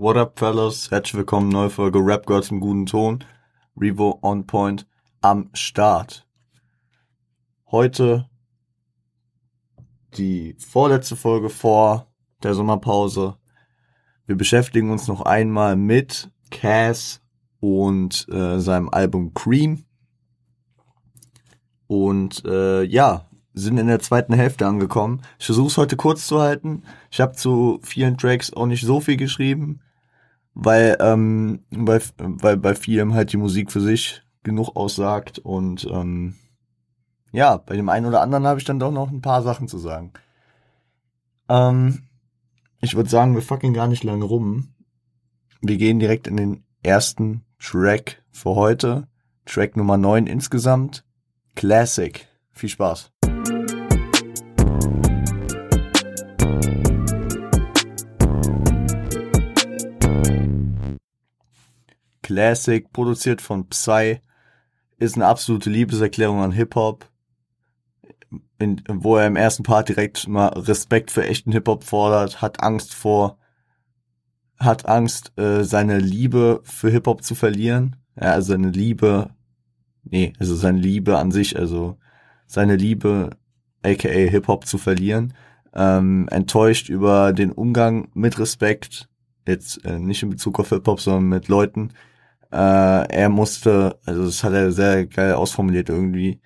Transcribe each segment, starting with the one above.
What up, fellas? Herzlich willkommen, neue Folge Rap Girls im guten Ton. Revo on point am Start. Heute die vorletzte Folge vor der Sommerpause. Wir beschäftigen uns noch einmal mit Cass und äh, seinem Album Cream. Und äh, ja, sind in der zweiten Hälfte angekommen. Ich versuche es heute kurz zu halten. Ich habe zu vielen Tracks auch nicht so viel geschrieben, weil, ähm, weil, weil bei vielem halt die Musik für sich genug aussagt und ähm, ja, bei dem einen oder anderen habe ich dann doch noch ein paar Sachen zu sagen. Ähm, ich würde sagen, wir fucking gar nicht lange rum. Wir gehen direkt in den ersten Track für heute. Track Nummer 9 insgesamt. Classic. Viel Spaß. Classic, produziert von Psy, ist eine absolute Liebeserklärung an Hip-Hop, wo er im ersten Part direkt mal Respekt für echten Hip-Hop fordert, hat Angst vor, hat Angst, äh, seine Liebe für Hip-Hop zu verlieren, ja, also seine Liebe, nee, also seine Liebe an sich, also seine Liebe, aka Hip-Hop zu verlieren, ähm, enttäuscht über den Umgang mit Respekt, jetzt äh, nicht in Bezug auf Hip-Hop, sondern mit Leuten, äh, er musste, also das hat er sehr geil ausformuliert irgendwie,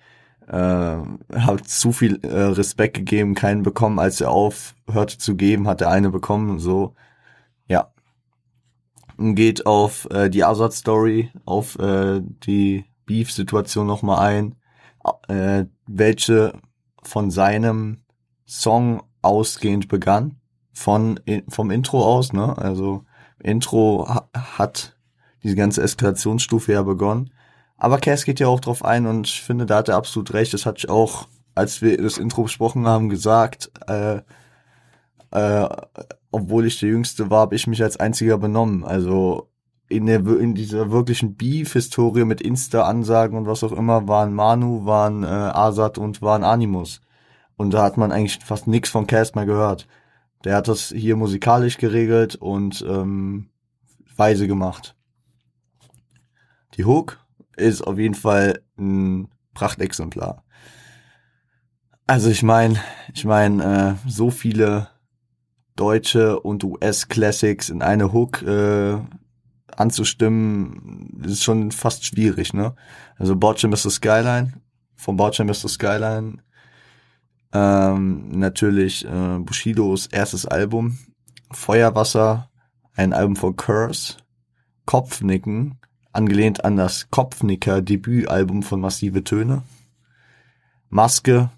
äh, hat zu viel äh, Respekt gegeben, keinen bekommen, als er aufhörte zu geben, hat er eine bekommen, so, ja. Und geht auf äh, die Azad-Story, auf äh, die Beef-Situation nochmal ein, äh, welche von seinem Song ausgehend begann, von vom Intro aus, ne, also Intro ha hat diese ganze Eskalationsstufe ja begonnen. Aber Cass geht ja auch drauf ein und ich finde, da hat er absolut recht. Das hatte ich auch, als wir das Intro besprochen haben, gesagt. Äh, äh, obwohl ich der Jüngste war, habe ich mich als einziger benommen. Also in, der, in dieser wirklichen Beef-Historie mit Insta-Ansagen und was auch immer waren Manu, waren äh, Asad und waren Animus. Und da hat man eigentlich fast nichts von Cass mehr gehört. Der hat das hier musikalisch geregelt und ähm, weise gemacht. Die Hook ist auf jeden Fall ein Prachtexemplar. Also ich meine, ich meine, äh, so viele deutsche und US-Classics in eine Hook äh, anzustimmen, ist schon fast schwierig, ne? Also Botchem Mr. Skyline, von Botchem Mr. Skyline, ähm, natürlich äh, Bushidos erstes Album, Feuerwasser, ein Album von Curse, Kopfnicken, angelehnt an das Kopfnicker-Debütalbum von Massive Töne. Maske,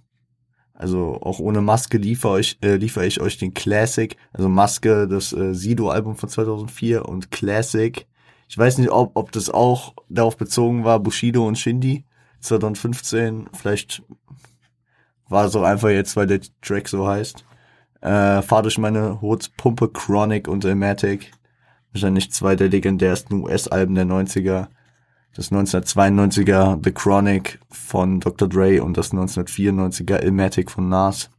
also auch ohne Maske liefere ich, äh, liefere ich euch den Classic, also Maske, das äh, Sido-Album von 2004 und Classic. Ich weiß nicht, ob, ob das auch darauf bezogen war, Bushido und Shindy 2015. Vielleicht war es auch einfach jetzt, weil der Track so heißt. Äh, fahr durch meine Pumpe Chronic und Ilmatic wahrscheinlich zwei der legendärsten US-Alben der 90er. Das 1992er The Chronic von Dr. Dre und das 1994er Ilmatic von Nas.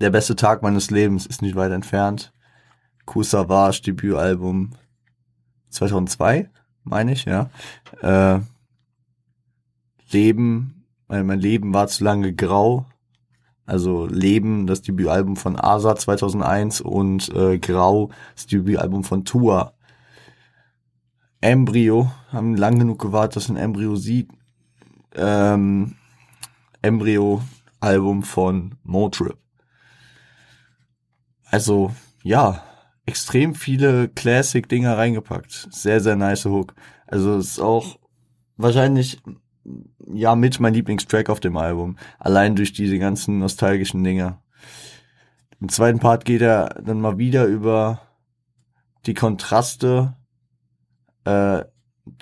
Der beste Tag meines Lebens ist nicht weit entfernt. Kusavage Debütalbum 2002, meine ich, ja. Äh, Leben, mein Leben war zu lange grau also Leben, das Debütalbum von Asa 2001 und äh, Grau, das Debütalbum von Tua. Embryo, haben lang genug gewartet, dass ein Embryo sieht. Ähm, Embryo-Album von Motrip. Also, ja, extrem viele Classic-Dinger reingepackt. Sehr, sehr nice Hook. Also, es ist auch wahrscheinlich ja mit mein Lieblingstrack auf dem Album. Allein durch diese ganzen nostalgischen Dinge. Im zweiten Part geht er dann mal wieder über die Kontraste äh,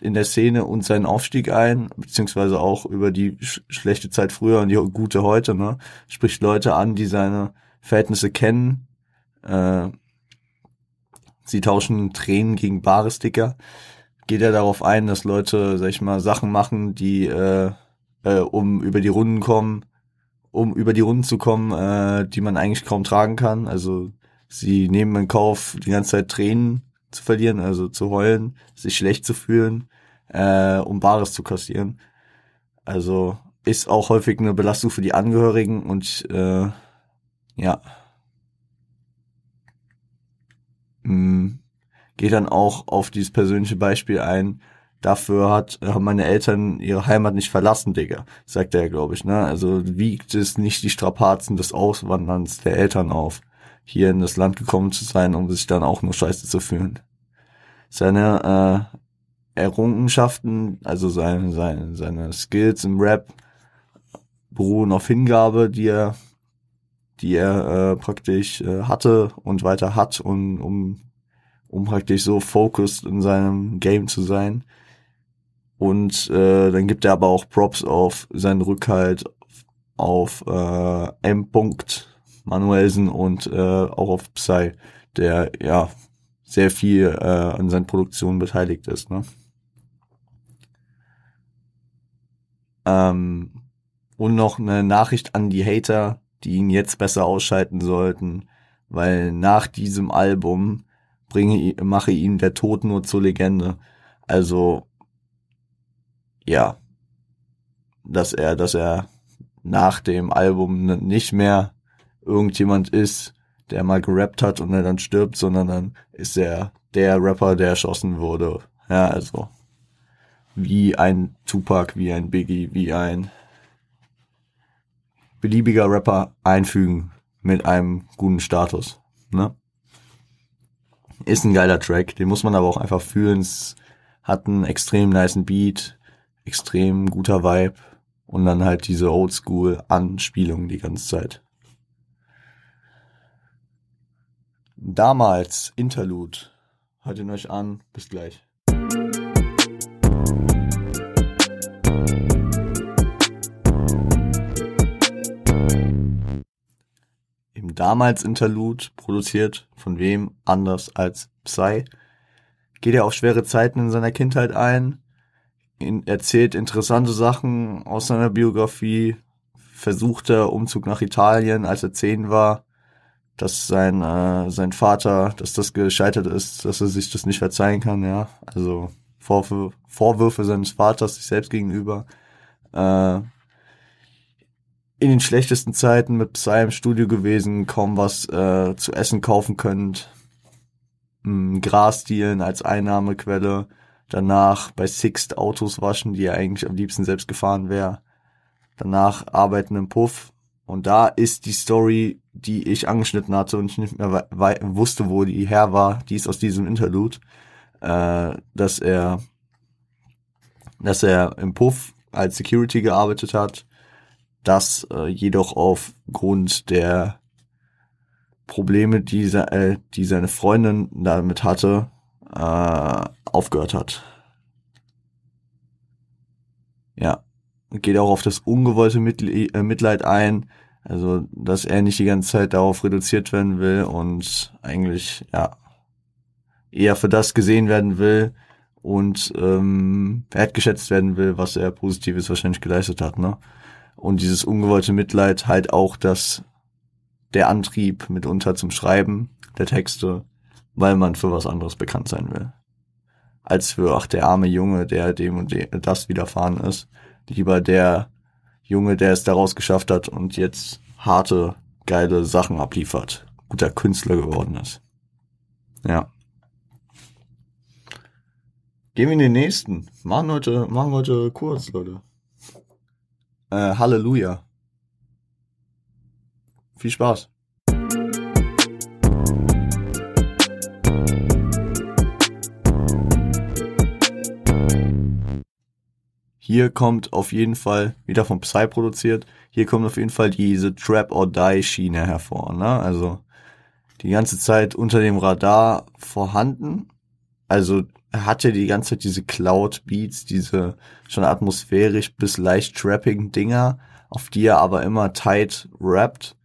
in der Szene und seinen Aufstieg ein, beziehungsweise auch über die sch schlechte Zeit früher und die gute heute, ne? Spricht Leute an, die seine Verhältnisse kennen. Äh, sie tauschen Tränen gegen bare Sticker geht er darauf ein, dass Leute, sag ich mal, Sachen machen, die äh, äh, um über die Runden kommen, um über die Runden zu kommen, äh, die man eigentlich kaum tragen kann. Also sie nehmen in Kauf, die ganze Zeit Tränen zu verlieren, also zu heulen, sich schlecht zu fühlen, äh, um Bares zu kassieren. Also ist auch häufig eine Belastung für die Angehörigen und äh, ja. Hm, geht dann auch auf dieses persönliche Beispiel ein. Dafür hat, haben meine Eltern ihre Heimat nicht verlassen, Digga, sagt er, glaube ich. Ne? Also wiegt es nicht die Strapazen des Auswanderns der Eltern auf, hier in das Land gekommen zu sein, um sich dann auch nur scheiße zu fühlen. Seine äh, Errungenschaften, also seine, seine, seine Skills im Rap beruhen auf Hingabe, die er, die er äh, praktisch äh, hatte und weiter hat, und, um, um praktisch so focused in seinem Game zu sein. Und äh, dann gibt er aber auch Props auf seinen Rückhalt, auf äh, M. Manuelsen und äh, auch auf Psy, der ja sehr viel äh, an seinen Produktionen beteiligt ist. Ne? Ähm, und noch eine Nachricht an die Hater, die ihn jetzt besser ausschalten sollten, weil nach diesem Album bringe, mache ihn der Tod nur zur Legende. Also ja, dass er, dass er nach dem Album nicht mehr irgendjemand ist, der mal gerappt hat und er dann stirbt, sondern dann ist er der Rapper, der erschossen wurde. Ja, also wie ein Tupac, wie ein Biggie, wie ein beliebiger Rapper einfügen mit einem guten Status. Ne? Ist ein geiler Track, den muss man aber auch einfach fühlen. Es hat einen extrem niceen Beat, extrem guter Vibe und dann halt diese Oldschool-Anspielung die ganze Zeit. Damals Interlude. Hört ihn euch an. Bis gleich. Damals Interlude, produziert von wem anders als Psy, geht er auf schwere Zeiten in seiner Kindheit ein, erzählt interessante Sachen aus seiner Biografie, versucht der Umzug nach Italien, als er zehn war, dass sein, äh, sein Vater, dass das gescheitert ist, dass er sich das nicht verzeihen kann, ja. Also Vorwürfe, Vorwürfe seines Vaters sich selbst gegenüber. Äh, in den schlechtesten Zeiten mit Psy im Studio gewesen, kaum was äh, zu essen kaufen könnt. Gras dealen als Einnahmequelle. Danach bei Sixt Autos waschen, die er eigentlich am liebsten selbst gefahren wäre, danach arbeiten im Puff. Und da ist die Story, die ich angeschnitten hatte und ich nicht mehr wusste, wo die her war, die ist aus diesem Interlude, äh, dass er, dass er im Puff als Security gearbeitet hat, das äh, jedoch aufgrund der Probleme, die, äh, die seine Freundin damit hatte, äh, aufgehört hat. Ja, geht auch auf das ungewollte äh, Mitleid ein, also dass er nicht die ganze Zeit darauf reduziert werden will und eigentlich ja eher für das gesehen werden will und ähm, wertgeschätzt werden will, was er Positives wahrscheinlich geleistet hat, ne? Und dieses ungewollte Mitleid halt auch das der Antrieb mitunter zum Schreiben der Texte weil man für was anderes bekannt sein will. Als für, ach, der arme Junge, der dem und dem, das widerfahren ist. Lieber der Junge, der es daraus geschafft hat und jetzt harte, geile Sachen abliefert. Guter Künstler geworden ist. Ja. Gehen wir in den nächsten. Machen heute, machen heute kurz, Leute. Äh, Halleluja. Viel Spaß. Hier kommt auf jeden Fall, wieder von Psy produziert, hier kommt auf jeden Fall diese Trap or Die Schiene hervor, ne? Also, die ganze Zeit unter dem Radar vorhanden. Also, hatte die ganze Zeit diese Cloud Beats, diese schon atmosphärisch bis leicht trapping Dinger, auf die er aber immer tight rappt,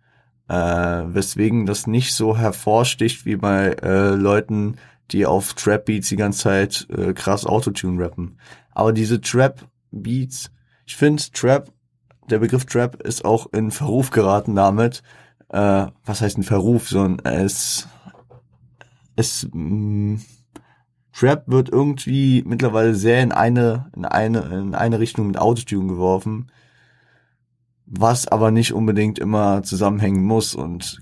äh, weswegen das nicht so hervorsticht wie bei äh, Leuten, die auf Trap Beats die ganze Zeit äh, krass Autotune rappen. Aber diese Trap Beats. Ich finde Trap, der Begriff Trap ist auch in Verruf geraten damit. Äh, was heißt ein Verruf? So ein, es, es, mh, Trap wird irgendwie mittlerweile sehr in eine, in eine, in eine Richtung mit Autotune geworfen, was aber nicht unbedingt immer zusammenhängen muss und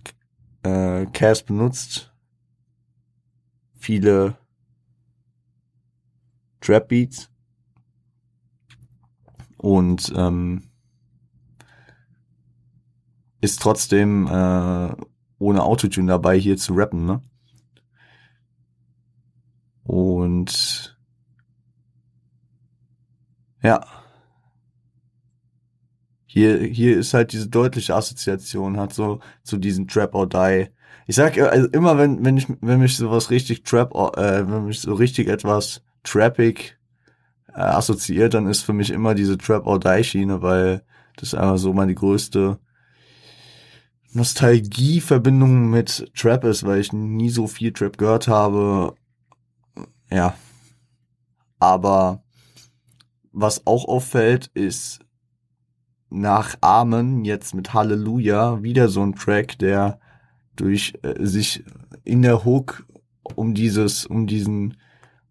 äh, Cass benutzt viele Trap Beats und ähm, ist trotzdem äh, ohne Autotune dabei hier zu rappen, ne? Und ja. Hier, hier ist halt diese deutliche Assoziation, hat so zu diesen Trap or Die. Ich sag also immer, wenn, wenn ich, wenn mich sowas richtig Trap, äh, wenn mich so richtig etwas Trappig äh, assoziiert, dann ist für mich immer diese Trap or Die Schiene, weil das einfach so meine größte Nostalgieverbindung mit Trap ist, weil ich nie so viel Trap gehört habe. Ja. Aber was auch auffällt, ist nach Amen jetzt mit Halleluja wieder so ein Track, der durch äh, sich in der Hook um dieses, um diesen,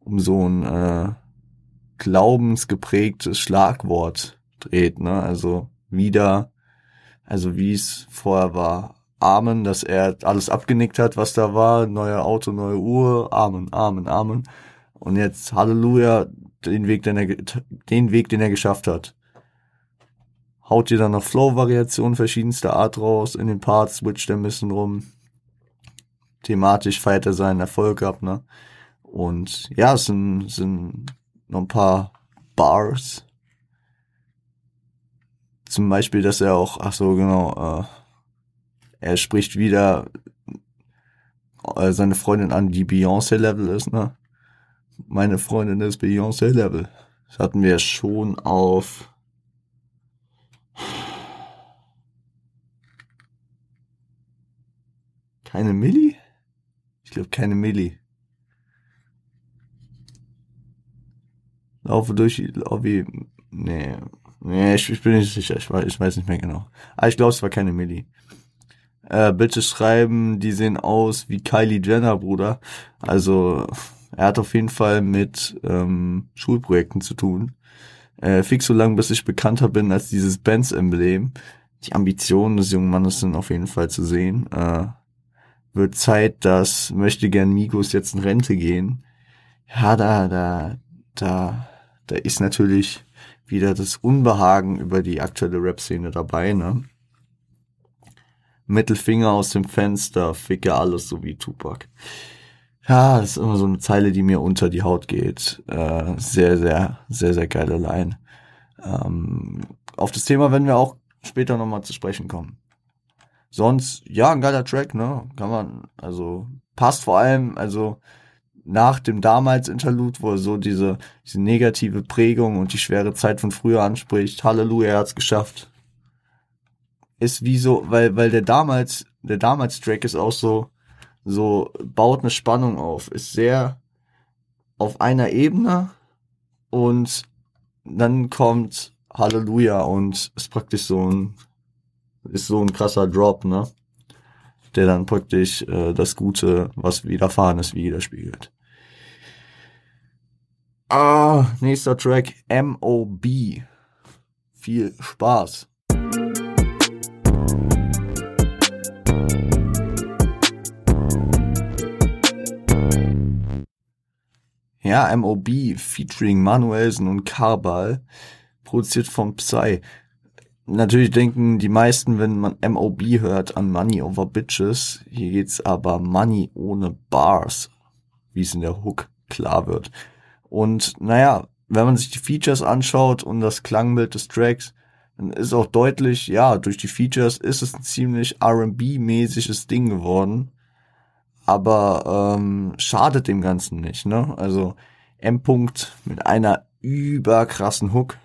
um so ein äh, glaubensgeprägtes Schlagwort dreht, ne? Also wieder, also wie es vorher war. Amen, dass er alles abgenickt hat, was da war, neue Auto, neue Uhr, Amen, Amen, Amen. Und jetzt Halleluja, den Weg, den er, den Weg, den er geschafft hat. Haut dir dann noch Flow-Variationen verschiedenster Art raus, in den Parts switcht er ein bisschen rum. Thematisch feiert er seinen Erfolg ab, ne? Und ja, es sind, sind noch ein paar Bars. Zum Beispiel, dass er auch, ach so, genau, äh, er spricht wieder äh, seine Freundin an, die Beyoncé-Level ist, ne? Meine Freundin ist Beyoncé-Level. Das hatten wir schon auf keine Milli? Ich glaube keine Milli. Laufe durch, laufe, nee, nee, ich, ich bin nicht sicher, ich weiß, ich weiß nicht mehr genau. Aber ich glaube, es war keine Milli. Äh, bitte schreiben, die sehen aus wie Kylie Jenner, Bruder. Also, er hat auf jeden Fall mit ähm, Schulprojekten zu tun. Äh, fix so lang, bis ich bekannter bin als dieses Benz-Emblem. Die Ambitionen des jungen Mannes sind auf jeden Fall zu sehen. Äh, wird Zeit, dass möchte gern Migos jetzt in Rente gehen. Ja, da, da, da da ist natürlich wieder das Unbehagen über die aktuelle Rap-Szene dabei, ne? Mittelfinger aus dem Fenster, ficke alles so wie Tupac. Ja, das ist immer so eine Zeile, die mir unter die Haut geht. Äh, sehr, sehr, sehr, sehr geile Line. Ähm, auf das Thema werden wir auch später nochmal zu sprechen kommen. Sonst, ja, ein geiler Track, ne? Kann man, also passt vor allem, also nach dem damals Interlude, wo er so diese, diese negative Prägung und die schwere Zeit von früher anspricht. Halleluja, er hat's geschafft. Ist wie so, weil, weil der damals, der damals Track ist auch so, so, baut eine Spannung auf, ist sehr auf einer Ebene und dann kommt Halleluja und ist praktisch so ein, ist so ein krasser Drop, ne? der dann praktisch äh, das Gute, was widerfahren ist, widerspiegelt. Ah, nächster Track, M.O.B. Viel Spaß. Ja, M.O.B. featuring Manuelsen und Karbal, produziert von Psy natürlich denken die meisten, wenn man MOB hört, an Money over Bitches. Hier geht's aber Money ohne Bars, wie es in der Hook klar wird. Und naja, wenn man sich die Features anschaut und das Klangbild des Tracks, dann ist auch deutlich, ja, durch die Features ist es ein ziemlich R&B-mäßiges Ding geworden. Aber ähm, schadet dem Ganzen nicht, ne? Also M. -Punkt mit einer überkrassen Hook,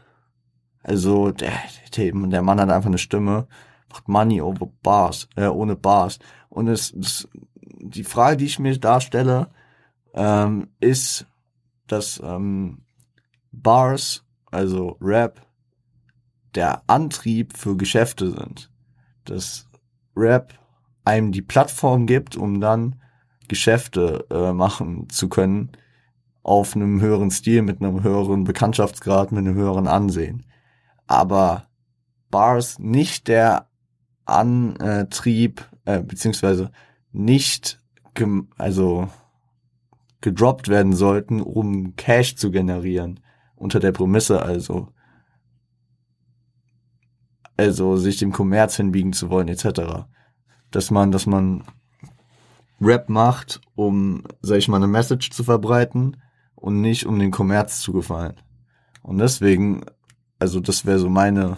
also der, der, der Mann hat einfach eine Stimme, macht Money over Bars, äh, ohne Bars. Und es, es, die Frage, die ich mir darstelle, ähm, ist, dass ähm, Bars, also Rap, der Antrieb für Geschäfte sind. Dass Rap einem die Plattform gibt, um dann Geschäfte äh, machen zu können auf einem höheren Stil, mit einem höheren Bekanntschaftsgrad, mit einem höheren Ansehen. Aber Bars nicht der Antrieb, äh, beziehungsweise nicht, gem also gedroppt werden sollten, um Cash zu generieren. Unter der Prämisse also, also sich dem Kommerz hinbiegen zu wollen, etc. Dass man, dass man Rap macht, um, sag ich mal, eine Message zu verbreiten und nicht um den Kommerz zu gefallen. Und deswegen, also das wäre so meine,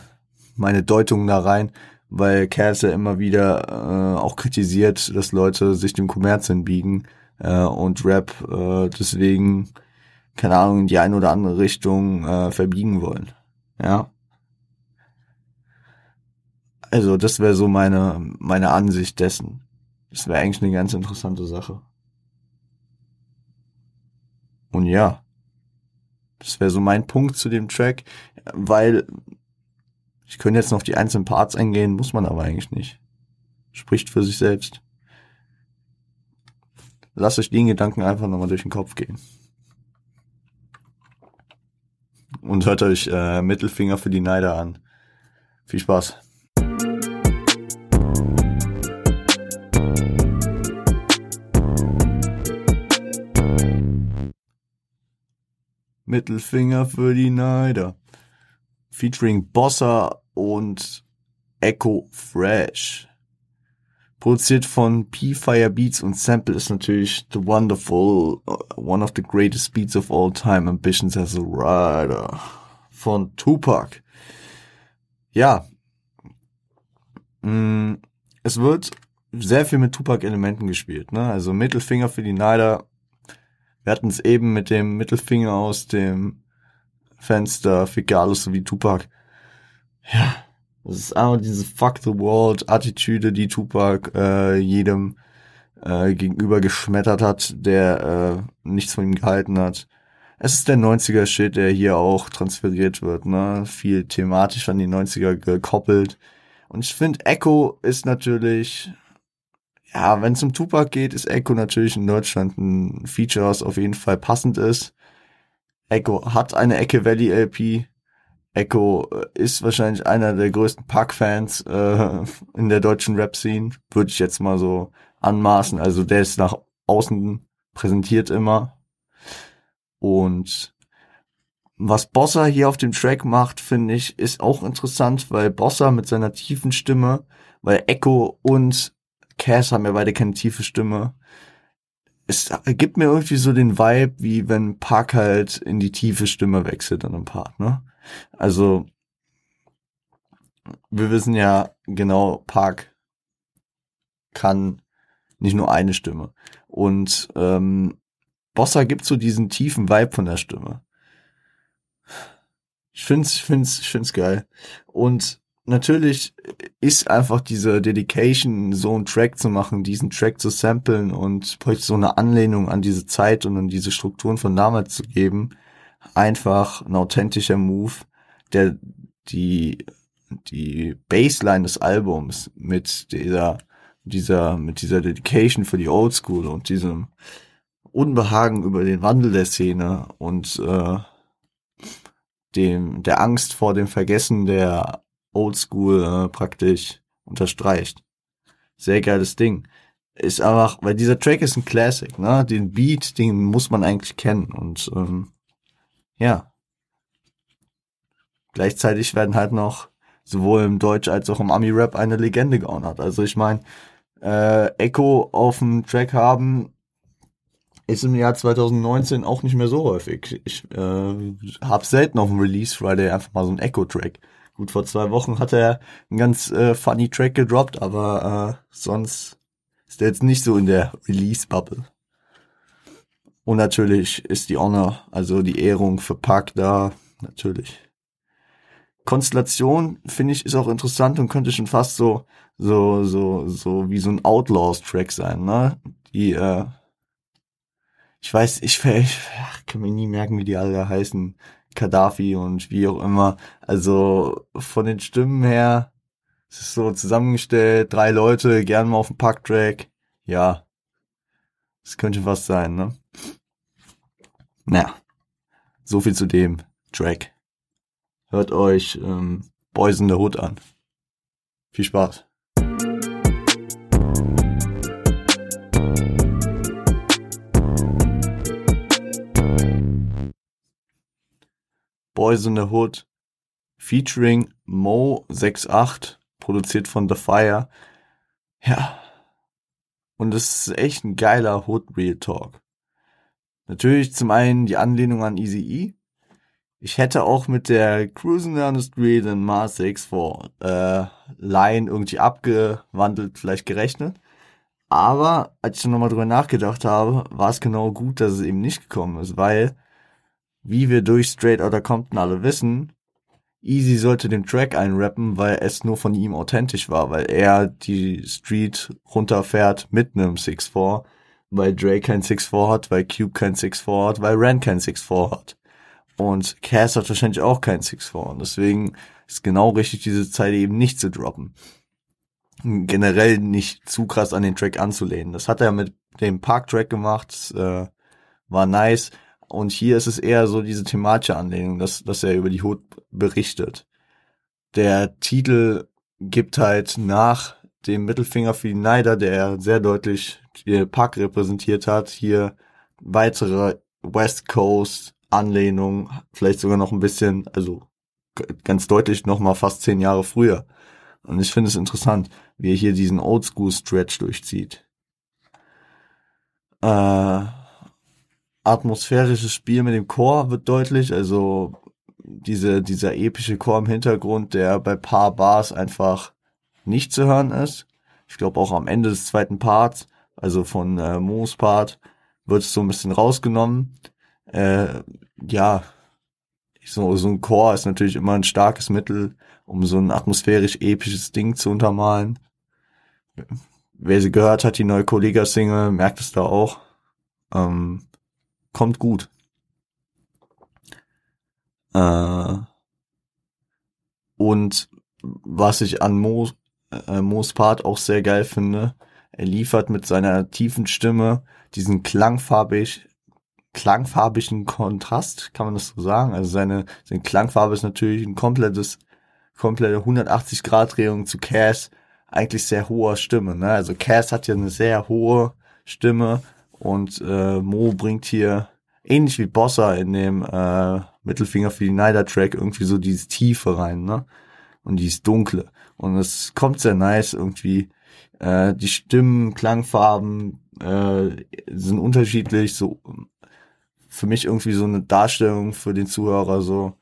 meine Deutung da rein, weil Cass ja immer wieder äh, auch kritisiert, dass Leute sich dem Kommerz hinbiegen äh, und Rap äh, deswegen, keine Ahnung, in die eine oder andere Richtung äh, verbiegen wollen. Ja. Also das wäre so meine, meine Ansicht dessen. Das wäre eigentlich eine ganz interessante Sache. Und ja, das wäre so mein Punkt zu dem Track, weil ich könnte jetzt noch die einzelnen Parts eingehen, muss man aber eigentlich nicht. Spricht für sich selbst. Lasst euch den Gedanken einfach nochmal durch den Kopf gehen. Und hört euch äh, Mittelfinger für die Neider an. Viel Spaß. Mittelfinger für die Neider. Featuring Bossa und Echo Fresh. Produziert von P-Fire Beats und Sample ist natürlich The Wonderful, uh, one of the greatest beats of all time, Ambitions as a Rider von Tupac. Ja, mm, es wird sehr viel mit Tupac-Elementen gespielt. Ne? Also Mittelfinger für die Neider wir hatten es eben mit dem Mittelfinger aus dem Fenster, fick alles so wie Tupac. Ja, das ist einfach diese Fuck the World Attitüde, die Tupac äh, jedem äh, gegenüber geschmettert hat, der äh, nichts von ihm gehalten hat. Es ist der 90er Shit, der hier auch transferiert wird, ne? Viel thematisch an die 90er gekoppelt. Und ich finde, Echo ist natürlich ja, wenn es um Tupac geht, ist Echo natürlich in Deutschland ein Feature, was auf jeden Fall passend ist. Echo hat eine Ecke Valley LP. Echo äh, ist wahrscheinlich einer der größten Pac-Fans äh, in der deutschen Rap-Scene, würde ich jetzt mal so anmaßen. Also der ist nach außen präsentiert immer. Und was Bossa hier auf dem Track macht, finde ich, ist auch interessant, weil Bossa mit seiner tiefen Stimme, weil Echo und Cass haben ja beide keine tiefe Stimme. Es gibt mir irgendwie so den Vibe, wie wenn Park halt in die tiefe Stimme wechselt an einem Part, ne? Also, wir wissen ja genau, Park kann nicht nur eine Stimme. Und ähm, Bossa gibt so diesen tiefen Vibe von der Stimme. Ich find's, ich find's, ich find's geil. Und natürlich ist einfach diese Dedication, so einen Track zu machen, diesen Track zu samplen und so eine Anlehnung an diese Zeit und an diese Strukturen von damals zu geben, einfach ein authentischer Move, der die, die Baseline des Albums mit dieser, dieser, mit dieser Dedication für die Oldschool und diesem Unbehagen über den Wandel der Szene und äh, dem der Angst vor dem Vergessen der Oldschool äh, praktisch unterstreicht. Sehr geiles Ding. Ist einfach, weil dieser Track ist ein Classic, ne? Den Beat, den muss man eigentlich kennen und ähm, ja. Gleichzeitig werden halt noch sowohl im Deutsch als auch im Ami-Rap eine Legende geordnet. Also ich meine, äh, Echo auf dem Track haben ist im Jahr 2019 auch nicht mehr so häufig. Ich äh, habe selten auf dem Release Friday einfach mal so einen Echo-Track. Gut, vor zwei Wochen hat er einen ganz äh, funny Track gedroppt, aber äh, sonst ist er jetzt nicht so in der Release-Bubble. Und natürlich ist die Honor, also die Ehrung für Park da, natürlich. Konstellation, finde ich, ist auch interessant und könnte schon fast so, so, so, so wie so ein Outlaws-Track sein, ne? Die, äh, ich weiß, ich, ich ach, kann mir nie merken, wie die alle heißen. Gaddafi und wie auch immer. Also von den Stimmen her es ist so zusammengestellt, drei Leute, gern mal auf dem Packtrack. Ja, das könnte was sein, ne? naja, so viel zu dem Track. Hört euch ähm, Boys in the Hood an. Viel Spaß. Boys in the Hood featuring Mo68, produziert von The Fire. Ja. Und es ist echt ein geiler Hood Real Talk. Natürlich zum einen die Anlehnung an Easy E. Ich hätte auch mit der Cruising down the Street in Mars X4 äh, Line irgendwie abgewandelt vielleicht gerechnet. Aber als ich dann nochmal drüber nachgedacht habe, war es genau gut, dass es eben nicht gekommen ist, weil, wie wir durch Straight Outta Compton alle wissen, Easy sollte den Track einrappen, weil es nur von ihm authentisch war, weil er die Street runterfährt mit einem 6-4, weil Dre kein 6-4 hat, weil Cube kein 6-4 hat, weil Ren kein 6-4 hat. Und Cass hat wahrscheinlich auch kein 6-4. Und deswegen ist genau richtig, diese Zeile eben nicht zu droppen. Generell nicht zu krass an den Track anzulehnen. Das hat er mit dem Park-Track gemacht, äh, war nice. Und hier ist es eher so diese thematische Anlehnung, dass, dass er über die Hood berichtet. Der Titel gibt halt nach dem Mittelfinger für die Neider, der sehr deutlich die Park repräsentiert hat, hier weitere West Coast Anlehnung, vielleicht sogar noch ein bisschen, also ganz deutlich noch mal fast zehn Jahre früher. Und ich finde es interessant, wie er hier diesen Oldschool Stretch durchzieht. Äh, atmosphärisches Spiel mit dem Chor wird deutlich, also diese, dieser epische Chor im Hintergrund, der bei paar Bars einfach nicht zu hören ist. Ich glaube auch am Ende des zweiten Parts, also von äh, Moos Part, wird es so ein bisschen rausgenommen. Äh, ja, so, so ein Chor ist natürlich immer ein starkes Mittel, um so ein atmosphärisch episches Ding zu untermalen. Wer sie gehört hat, die neue Kollega-Single, merkt es da auch. Ähm, kommt gut. Äh, und was ich an Mo, äh, Mo's Part auch sehr geil finde, er liefert mit seiner tiefen Stimme diesen klangfarbig, klangfarbigen Kontrast, kann man das so sagen? Also seine, seine Klangfarbe ist natürlich ein komplettes, komplette 180 Grad Drehung zu Cass, eigentlich sehr hoher Stimme, ne? Also Cass hat ja eine sehr hohe Stimme und äh, Mo bringt hier ähnlich wie Bossa in dem äh, Mittelfinger für die Nider Track irgendwie so dieses Tiefe rein, ne? Und dieses Dunkle. Und es kommt sehr nice irgendwie. Äh, die Stimmen, Klangfarben äh, sind unterschiedlich. So für mich irgendwie so eine Darstellung für den Zuhörer so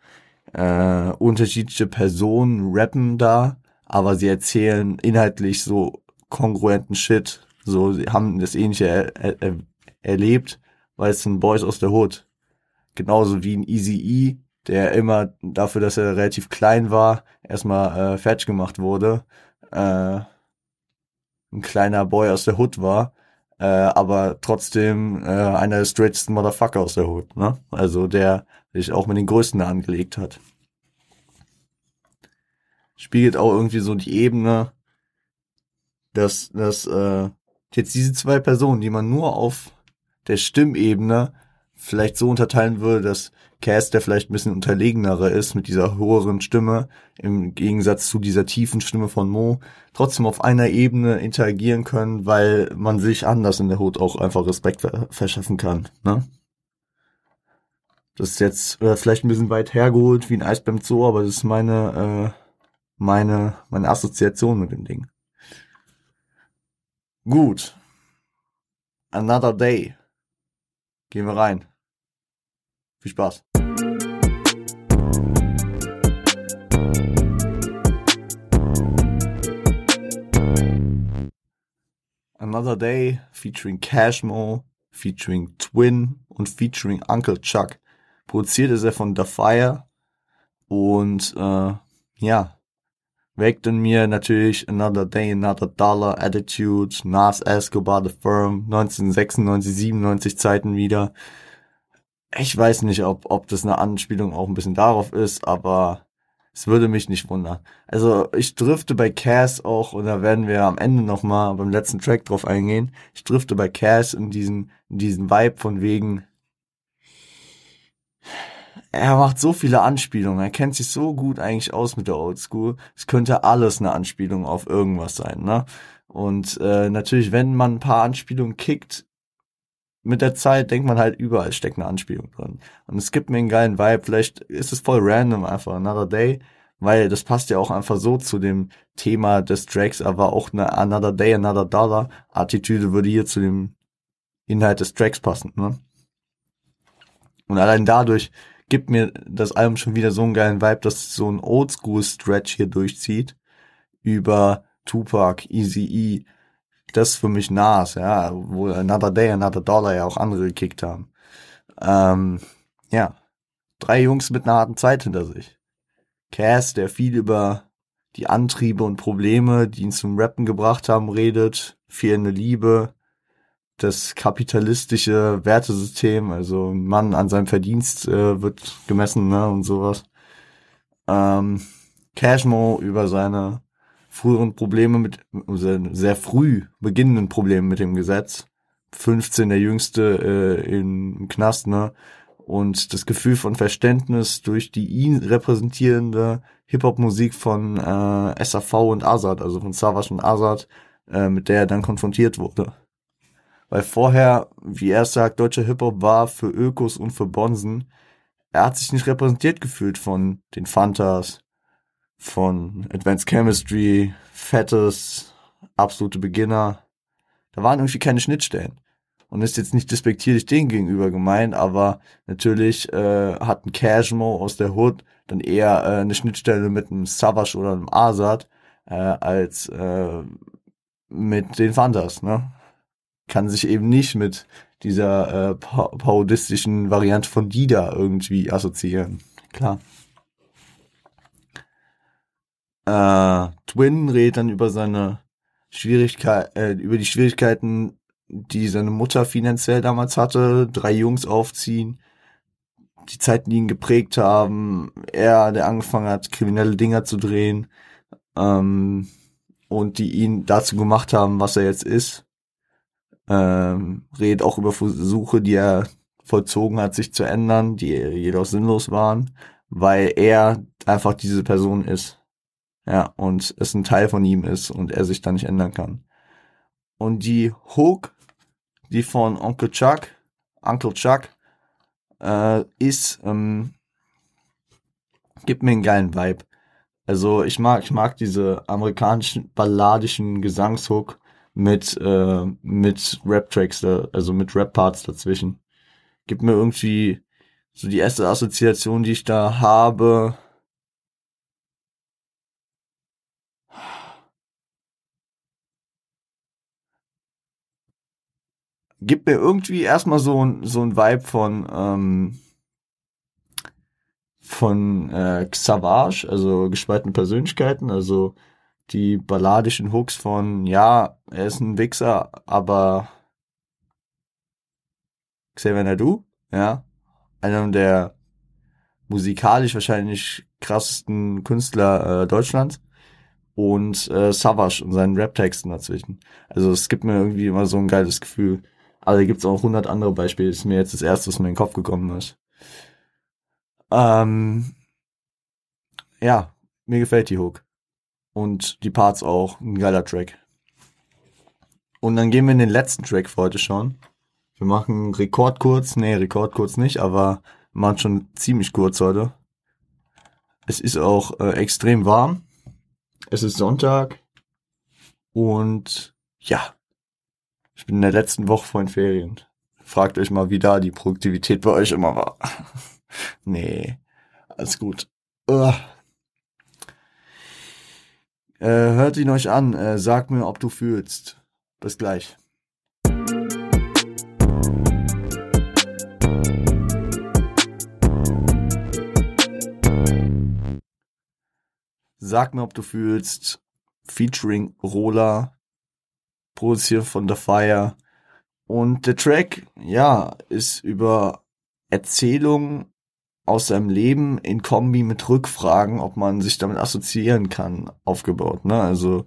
äh, unterschiedliche Personen rappen da, aber sie erzählen inhaltlich so kongruenten Shit. So, sie haben das ähnliche er er erlebt weil es sind Boys aus der Hood. Genauso wie ein Easy E, der immer dafür, dass er relativ klein war, erstmal äh, fertig gemacht wurde. Äh, ein kleiner Boy aus der Hood war, äh, aber trotzdem äh, einer der straightesten Motherfucker aus der Hood, ne? Also der sich auch mit den Größten angelegt hat. Spiegelt auch irgendwie so die Ebene, dass, dass äh, jetzt diese zwei Personen, die man nur auf der Stimmebene vielleicht so unterteilen würde, dass Cass der vielleicht ein bisschen unterlegenere ist mit dieser höheren Stimme im Gegensatz zu dieser tiefen Stimme von Mo, trotzdem auf einer Ebene interagieren können, weil man sich anders in der Hut auch einfach Respekt verschaffen kann. Ne? Das ist jetzt äh, vielleicht ein bisschen weit hergeholt wie ein Eis beim Zoo, aber das ist meine äh, meine meine Assoziation mit dem Ding. Gut. Another Day. Gehen wir rein. Viel Spaß. Another Day featuring Cashmo, featuring Twin und featuring Uncle Chuck. Produziert ist er von The Fire und äh, ja, weckt in mir natürlich Another Day, Another Dollar, Attitude, Nas Escobar, The Firm, 1996, 97 Zeiten wieder. Ich weiß nicht, ob, ob das eine Anspielung auch ein bisschen darauf ist, aber es würde mich nicht wundern. Also ich drifte bei Cass auch, und da werden wir am Ende nochmal beim letzten Track drauf eingehen, ich drifte bei Cass in diesen, in diesen Vibe von wegen, er macht so viele Anspielungen, er kennt sich so gut eigentlich aus mit der Oldschool. Es könnte alles eine Anspielung auf irgendwas sein, ne? Und äh, natürlich, wenn man ein paar Anspielungen kickt, mit der Zeit denkt man halt überall steckt eine Anspielung drin. Und es gibt mir einen geilen Vibe. Vielleicht ist es voll random einfach Another Day, weil das passt ja auch einfach so zu dem Thema des Tracks, aber auch eine Another Day, Another Dollar Attitüde würde hier zu dem Inhalt des Tracks passen, ne? Und allein dadurch gibt mir das Album schon wieder so einen geilen Vibe, dass so ein Oldschool-Stretch hier durchzieht über Tupac, Easy E, das für mich Nas, ja, wo Another Day, Another Dollar ja auch andere gekickt haben. Ähm, ja, drei Jungs mit einer harten Zeit hinter sich. Cass, der viel über die Antriebe und Probleme, die ihn zum Rappen gebracht haben, redet, fehlende Liebe, das kapitalistische Wertesystem, also Mann an seinem Verdienst äh, wird gemessen, ne, und sowas. Ähm, Cashmo über seine früheren Probleme mit, sehr früh beginnenden Probleme mit dem Gesetz. 15 der jüngste äh, im Knast, ne? Und das Gefühl von Verständnis durch die ihn repräsentierende Hip-Hop-Musik von äh, SAV und Azad, also von Savas und Azad, äh, mit der er dann konfrontiert wurde. Weil vorher, wie er sagt, deutscher Hip-Hop war für Ökos und für Bonsen. Er hat sich nicht repräsentiert gefühlt von den Fantas, von Advanced Chemistry, Fettes, absolute Beginner. Da waren irgendwie keine Schnittstellen. Und ist jetzt nicht despektierlich denen gegenüber gemeint, aber natürlich äh, hat ein Cashmo aus der Hood dann eher äh, eine Schnittstelle mit einem Savage oder einem Azad äh, als äh, mit den Fantas, ne? Kann sich eben nicht mit dieser äh, parodistischen Variante von Dida irgendwie assoziieren. Klar. Äh, Twin redet dann über seine Schwierigkeit, äh, über die Schwierigkeiten, die seine Mutter finanziell damals hatte, drei Jungs aufziehen, die Zeiten, die ihn geprägt haben, er, der angefangen hat, kriminelle Dinger zu drehen, ähm, und die ihn dazu gemacht haben, was er jetzt ist. Ähm, redet auch über Versuche, die er vollzogen hat, sich zu ändern, die jedoch sinnlos waren, weil er einfach diese Person ist. Ja, und es ein Teil von ihm ist und er sich da nicht ändern kann. Und die Hook, die von Onkel Chuck, Uncle Chuck, äh, ist, ähm, gibt mir einen geilen Vibe. Also ich mag, ich mag diese amerikanischen balladischen Gesangshook mit, äh, mit Rap-Tracks, also mit Rap-Parts dazwischen. Gibt mir irgendwie so die erste Assoziation, die ich da habe, gibt mir irgendwie erstmal so ein, so ein Vibe von, ähm, von äh, Xavage, also gespaltene Persönlichkeiten, also die balladischen Hooks von, ja, er ist ein Wichser, aber Xavier Nadu, ja, einer der musikalisch wahrscheinlich krassesten Künstler äh, Deutschlands und äh, Savage und seinen Rap-Texten dazwischen. Also es gibt mir irgendwie immer so ein geiles Gefühl. Aber da gibt's auch hundert andere Beispiele. Das ist mir jetzt das erste, was mir in den Kopf gekommen ist. Ähm, ja, mir gefällt die Hook. Und die Parts auch. Ein geiler Track. Und dann gehen wir in den letzten Track für heute schon. Wir machen Rekord kurz. Nee, Rekord kurz nicht, aber machen schon ziemlich kurz heute. Es ist auch äh, extrem warm. Es ist Sonntag. Und ja, ich bin in der letzten Woche vor den Ferien. Fragt euch mal, wie da die Produktivität bei euch immer war. nee, alles gut. Uh. Äh, hört ihn euch an. Äh, sagt mir, ob du fühlst. Bis gleich. Sag mir, ob du fühlst. Featuring Rola produziert von The Fire. Und der Track, ja, ist über Erzählungen aus seinem Leben in Kombi mit Rückfragen, ob man sich damit assoziieren kann, aufgebaut. Ne? Also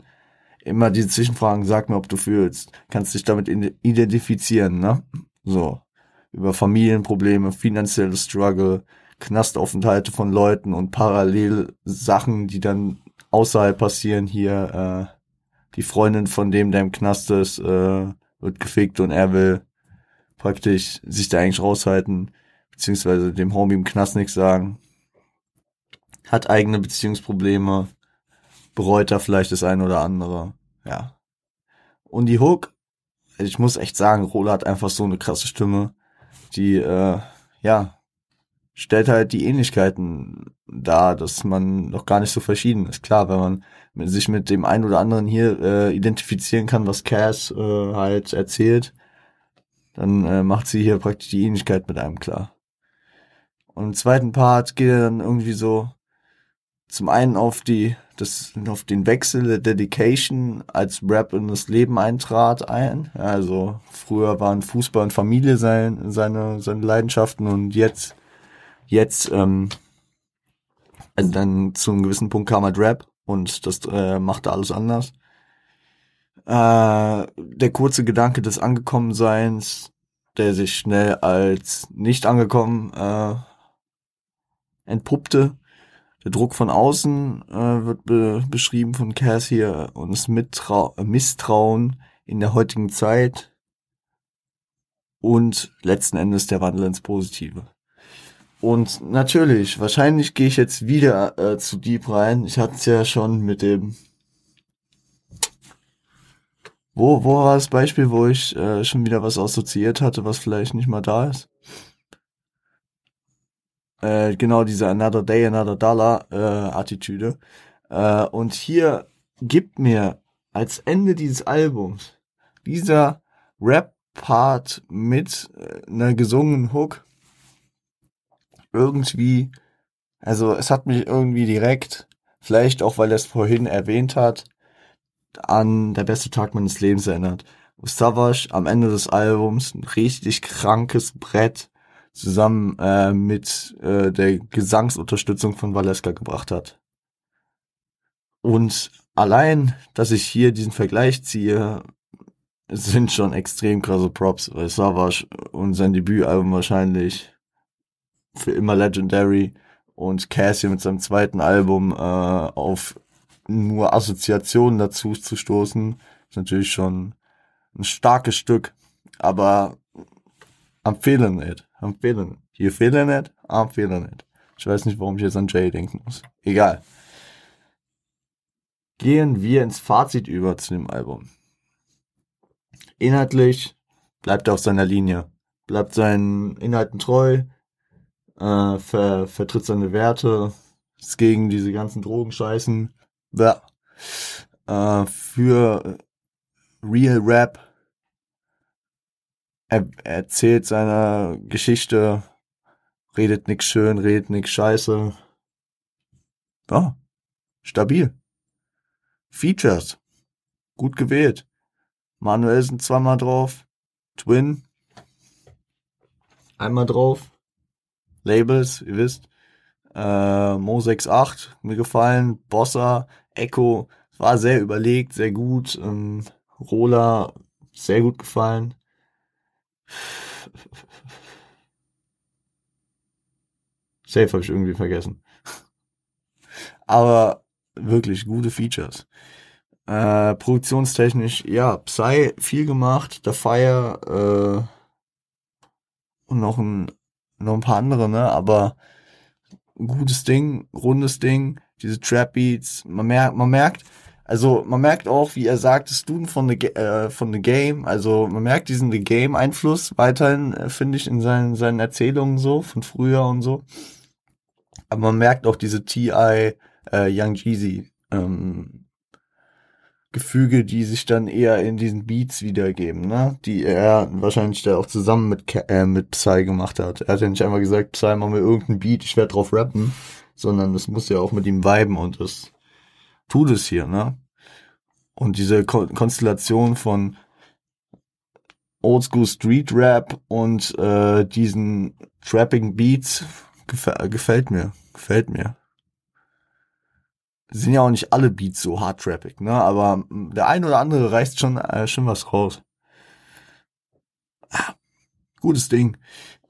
immer diese Zwischenfragen, sag mir, ob du fühlst, kannst dich damit identifizieren, ne? So. Über Familienprobleme, finanzielle Struggle, Knastaufenthalte von Leuten und parallel Sachen, die dann außerhalb passieren. Hier äh, die Freundin von dem, der im Knast ist, äh, wird gefickt und er will praktisch sich da eigentlich raushalten, beziehungsweise dem Homie im Knast nichts sagen. Hat eigene Beziehungsprobleme, bereut da vielleicht das eine oder andere. Ja. Und die Hook, ich muss echt sagen, Rola hat einfach so eine krasse Stimme, die, äh, ja, stellt halt die Ähnlichkeiten dar, dass man noch gar nicht so verschieden ist. Klar, wenn man sich mit dem einen oder anderen hier äh, identifizieren kann, was Cass äh, halt erzählt, dann äh, macht sie hier praktisch die Ähnlichkeit mit einem klar. Und im zweiten Part geht er dann irgendwie so zum einen auf die, das, auf den Wechsel der Dedication als Rap in das Leben eintrat ein. Also früher waren Fußball und Familie sein, seine, seine Leidenschaften und jetzt, jetzt, ähm, also dann zu einem gewissen Punkt kam halt Rap und das äh, machte alles anders. Äh, der kurze Gedanke des Angekommenseins, der sich schnell als nicht angekommen äh, entpuppte. Der Druck von außen äh, wird be beschrieben von Cass hier und das Mittrau Misstrauen in der heutigen Zeit und letzten Endes der Wandel ins Positive. Und natürlich, wahrscheinlich gehe ich jetzt wieder äh, zu Deep rein. Ich hatte es ja schon mit dem. Wo, wo war das Beispiel, wo ich äh, schon wieder was assoziiert hatte, was vielleicht nicht mal da ist? Äh, genau diese Another Day, Another Dollar äh, Attitüde. Äh, und hier gibt mir als Ende dieses Albums dieser Rap-Part mit äh, einer gesungenen Hook irgendwie, also es hat mich irgendwie direkt, vielleicht auch weil er es vorhin erwähnt hat, an der beste Tag meines Lebens erinnert. Savage am Ende des Albums ein richtig krankes Brett zusammen äh, mit äh, der Gesangsunterstützung von Valeska gebracht hat. Und allein, dass ich hier diesen Vergleich ziehe, sind schon extrem krasse Props, weil Savage und sein Debütalbum wahrscheinlich für immer Legendary und Cassie mit seinem zweiten Album äh, auf nur Assoziationen dazu zu stoßen, ist natürlich schon ein starkes Stück. Aber I'm feeling it. I'm feeling it. You feeling it? I'm feeling it. Ich weiß nicht, warum ich jetzt an Jay denken muss. Egal. Gehen wir ins Fazit über zu dem Album. Inhaltlich bleibt er auf seiner Linie. Bleibt seinen Inhalten treu, äh, ver, vertritt seine Werte, ist gegen diese ganzen Drogenscheißen. Äh, für Real Rap. Er, er erzählt seine Geschichte, redet nix schön, redet nix scheiße. Ja, stabil. Features. Gut gewählt. Manuel sind zweimal drauf. Twin. Einmal drauf. Labels, ihr wisst. Äh, Mo 68, mir gefallen. Bossa, Echo, war sehr überlegt, sehr gut. Ähm, Rola, sehr gut gefallen. Safe habe ich irgendwie vergessen. Aber wirklich gute Features. Äh, produktionstechnisch, ja, Psy viel gemacht, The Fire äh, und noch ein noch ein paar andere, ne? Aber gutes Ding, rundes Ding, diese Trap Beats, man merkt, man merkt, also man merkt auch, wie er sagt, Student von the, äh, von the Game, also man merkt diesen The Game Einfluss weiterhin, äh, finde ich, in seinen, seinen Erzählungen so, von früher und so. Aber man merkt auch diese T.I. Äh, Young Jeezy ähm, Gefüge, die sich dann eher in diesen Beats wiedergeben, ne? Die er wahrscheinlich da auch zusammen mit äh, mit Psy gemacht hat. Er hat ja nicht einmal gesagt, Psy, mach mir irgendeinen Beat, ich werde drauf rappen, sondern das muss ja auch mit ihm viben und das tut es hier, ne? Und diese Ko Konstellation von Oldschool Street Rap und äh, diesen Trapping Beats gef gefällt mir, gefällt mir sind ja auch nicht alle Beats so hard trappig, ne? Aber der ein oder andere reißt schon äh, schon was raus. Ah, gutes Ding.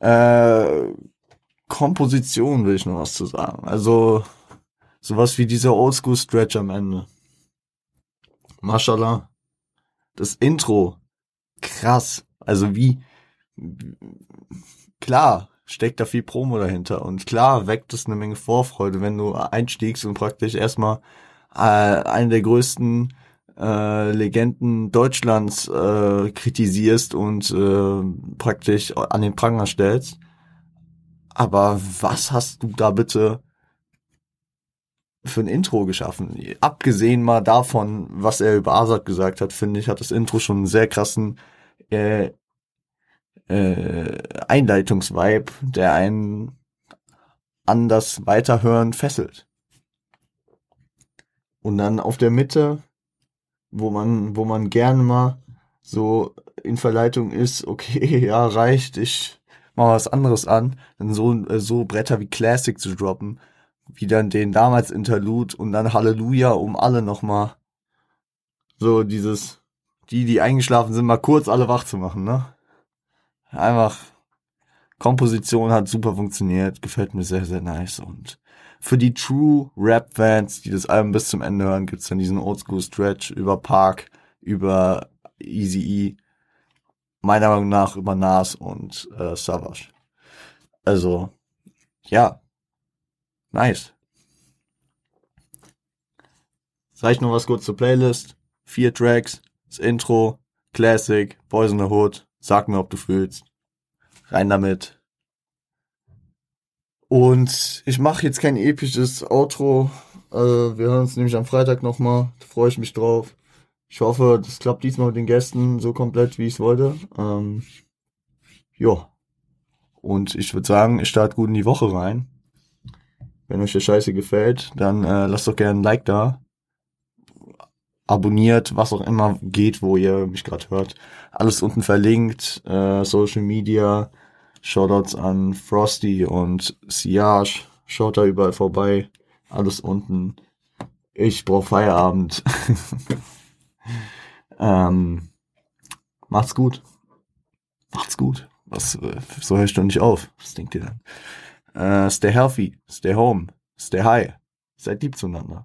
Äh, Komposition will ich noch was zu sagen. Also, sowas wie dieser Oldschool-Stretch am Ende. Mashallah. Das Intro. Krass. Also wie, klar, steckt da viel Promo dahinter. Und klar weckt es eine Menge Vorfreude, wenn du einstiegst und praktisch erstmal äh, einen der größten äh, Legenden Deutschlands äh, kritisierst und äh, praktisch an den Pranger stellst. Aber was hast du da bitte für ein Intro geschaffen? Abgesehen mal davon, was er über Azad gesagt hat, finde ich, hat das Intro schon einen sehr krassen äh, äh, Einleitungsvibe, der einen an das Weiterhören fesselt. Und dann auf der Mitte, wo man, wo man gerne mal so in Verleitung ist, okay, ja, reicht, ich mach was anderes an, dann so, äh, so Bretter wie Classic zu droppen, wie dann den damals Interlude und dann Halleluja, um alle nochmal so dieses, die, die eingeschlafen sind, mal kurz alle wach zu machen, ne? Einfach, Komposition hat super funktioniert, gefällt mir sehr, sehr nice und für die True Rap Fans, die das Album bis zum Ende hören, gibt's dann diesen Oldschool Stretch über Park, über Easy E, meiner Meinung nach über Nas und äh, Savage. Also, ja, nice. Ich noch was kurz zur Playlist. Vier Tracks, das Intro, Classic, Boys in the Hood, sag mir, ob du fühlst. Rein damit. Und ich mache jetzt kein episches Outro. Äh, wir hören uns nämlich am Freitag nochmal. Da freue ich mich drauf. Ich hoffe, das klappt diesmal mit den Gästen so komplett, wie ich es wollte. Ähm, ja. Und ich würde sagen, ich starte gut in die Woche rein. Wenn euch der Scheiße gefällt, dann äh, lasst doch gerne ein Like da. Abonniert, was auch immer geht, wo ihr mich gerade hört. Alles unten verlinkt. Äh, Social Media. Shoutouts an Frosty und Siage. Schaut da überall vorbei. Alles unten. Ich brauche Feierabend. ähm, macht's gut. Macht's gut. Was, äh, so hörst du nicht auf. Was denkt ihr dann? Äh, stay healthy, stay home, stay high. Seid lieb zueinander.